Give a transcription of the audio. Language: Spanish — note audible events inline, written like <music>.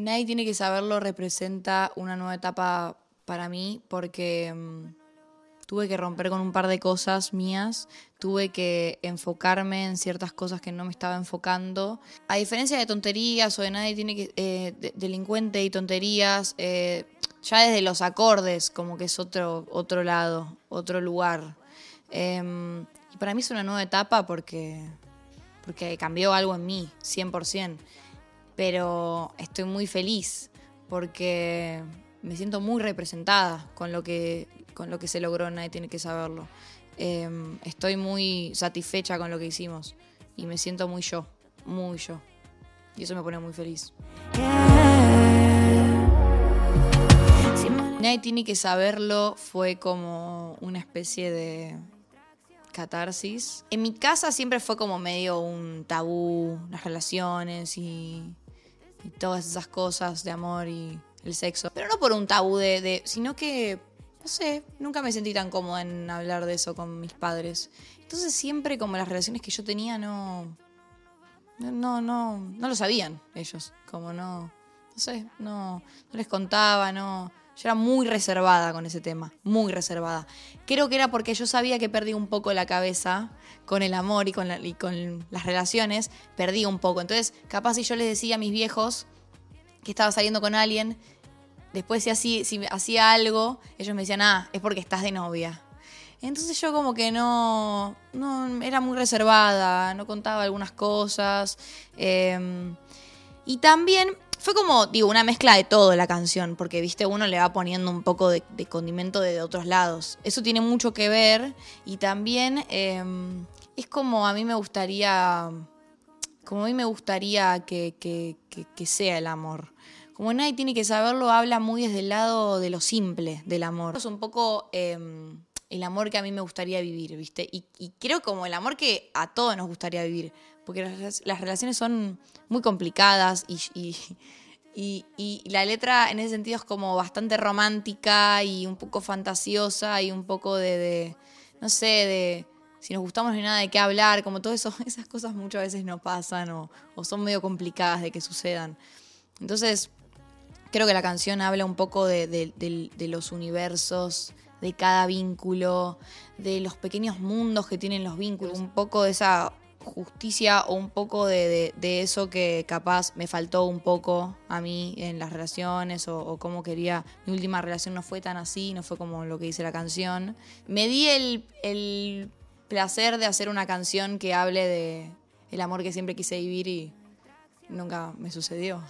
Nadie tiene que saberlo representa una nueva etapa para mí porque mm, tuve que romper con un par de cosas mías, tuve que enfocarme en ciertas cosas que no me estaba enfocando. A diferencia de tonterías o de nadie tiene que... eh, de- delincuente y tonterías, eh, ya desde los acordes como que es otro, otro lado, otro lugar. Em, y para mí es una nueva etapa porque, porque cambió algo en mí, 100% pero estoy muy feliz porque me siento muy representada con lo que, con lo que se logró, nadie tiene que saberlo. Eh, estoy muy satisfecha con lo que hicimos y me siento muy yo, muy yo. Y eso me pone muy feliz. Nadie tiene que saberlo fue como una especie de catarsis. En mi casa siempre fue como medio un tabú, las relaciones y, y todas esas cosas de amor y el sexo. Pero no por un tabú de, sino que, no sé, nunca me sentí tan cómoda en hablar de eso con mis padres. Entonces siempre como las relaciones que yo tenía. No, no, no, no lo sabían ellos, como no, no sé, no, no les contaba, no. Yo era muy reservada con ese tema, muy reservada. Creo que era porque yo sabía que perdí un poco la cabeza con el amor y con, las relaciones, perdí un poco. Entonces, capaz si yo les decía a mis viejos que estaba saliendo con alguien, después si, hacía algo, ellos me decían, ah, es porque estás de novia. Entonces yo como que no, no era muy reservada, no contaba algunas cosas. eh, y también fue como, digo, una mezcla de todo la canción, porque, viste, uno le va poniendo un poco de, condimento de otros lados. Eso tiene mucho que ver y también eh, es como a mí me gustaría, como a mí me gustaría que, sea el amor. Como nadie tiene que saberlo, habla muy desde el lado de lo simple del amor. Es un poco eh, el amor que a mí me gustaría vivir, ¿viste? Y, creo como el amor que a todos nos gustaría vivir, porque las, relaciones son muy complicadas y, la letra en ese sentido es como bastante romántica y un poco fantasiosa y un poco de, no sé, de si nos gustamos no hay nada de qué hablar, como todo eso, <laughs> esas cosas muchas veces no pasan o, son medio complicadas de que sucedan. Entonces, creo que la canción habla un poco de los universos, de cada vínculo, de los pequeños mundos que tienen los vínculos, un poco de esa justicia o un poco de, de- eso que capaz me faltó un poco a mí en las relaciones o, o cómo quería, mi última relación no fue tan así, no fue como lo que dice la canción. Me di el, el placer de hacer una canción que hable de el amor que siempre quise vivir y nunca me sucedió.